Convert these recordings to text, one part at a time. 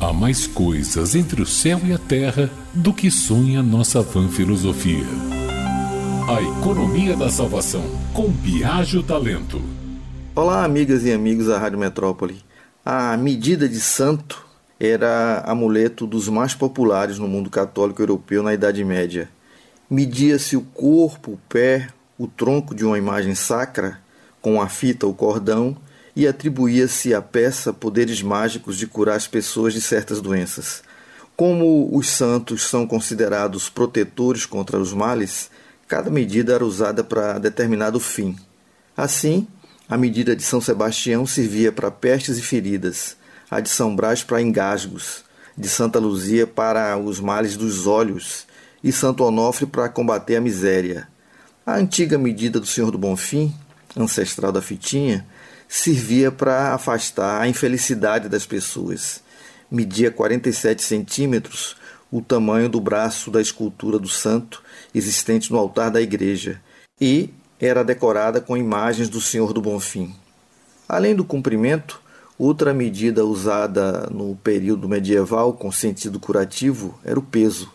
Há mais coisas entre o céu e a terra do que sonha nossa vã filosofia. A economia da salvação, com Biagio Talento. Olá, amigas e amigos da Rádio Metrópole. A medida de santo era amuleto dos mais populares no mundo católico europeu na Idade Média. Media-se o corpo, o pé, o tronco de uma imagem sacra, com a fita ou cordão, e atribuía-se à peça poderes mágicos de curar as pessoas de certas doenças. Como os santos são considerados protetores contra os males, cada medida era usada para determinado fim. Assim, a medida de São Sebastião servia para pestes e feridas, a de São Brás para engasgos, de Santa Luzia para os males dos olhos e Santo Onofre para combater a miséria. A antiga medida do Senhor do Bonfim, ancestral da fitinha, servia para afastar a infelicidade das pessoas. Media 47 centímetros, o tamanho do braço da escultura do santo existente no altar da igreja, e era decorada com imagens do Senhor do Bonfim. Além do comprimento, outra medida usada no período medieval com sentido curativo era o peso.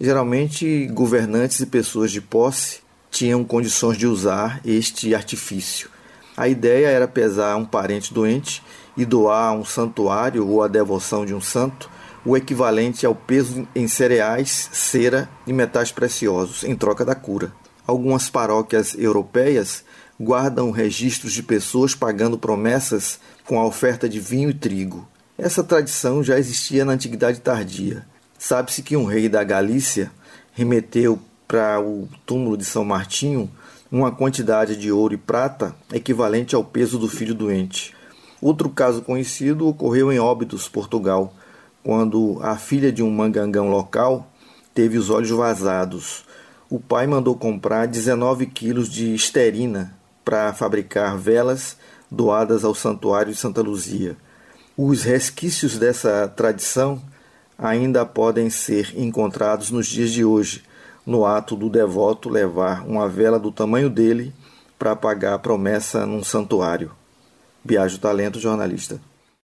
Geralmente, governantes e pessoas de posse tinham condições de usar este artifício. A ideia era pesar um parente doente e doar a um santuário ou a devoção de um santo o equivalente ao peso em cereais, cera e metais preciosos, em troca da cura. Algumas paróquias europeias guardam registros de pessoas pagando promessas com a oferta de vinho e trigo. Essa tradição já existia na Antiguidade Tardia. Sabe-se que um rei da Galícia remeteu para o túmulo de São Martinho uma quantidade de ouro e prata equivalente ao peso do filho doente. Outro caso conhecido ocorreu em Óbidos, Portugal, quando a filha de um mangangão local teve os olhos vazados. O pai mandou comprar 19 quilos de esterina para fabricar velas doadas ao Santuário de Santa Luzia. Os resquícios dessa tradição ainda podem ser encontrados nos dias de hoje, no ato do devoto levar uma vela do tamanho dele para pagar a promessa num santuário. Biagio Talento, jornalista.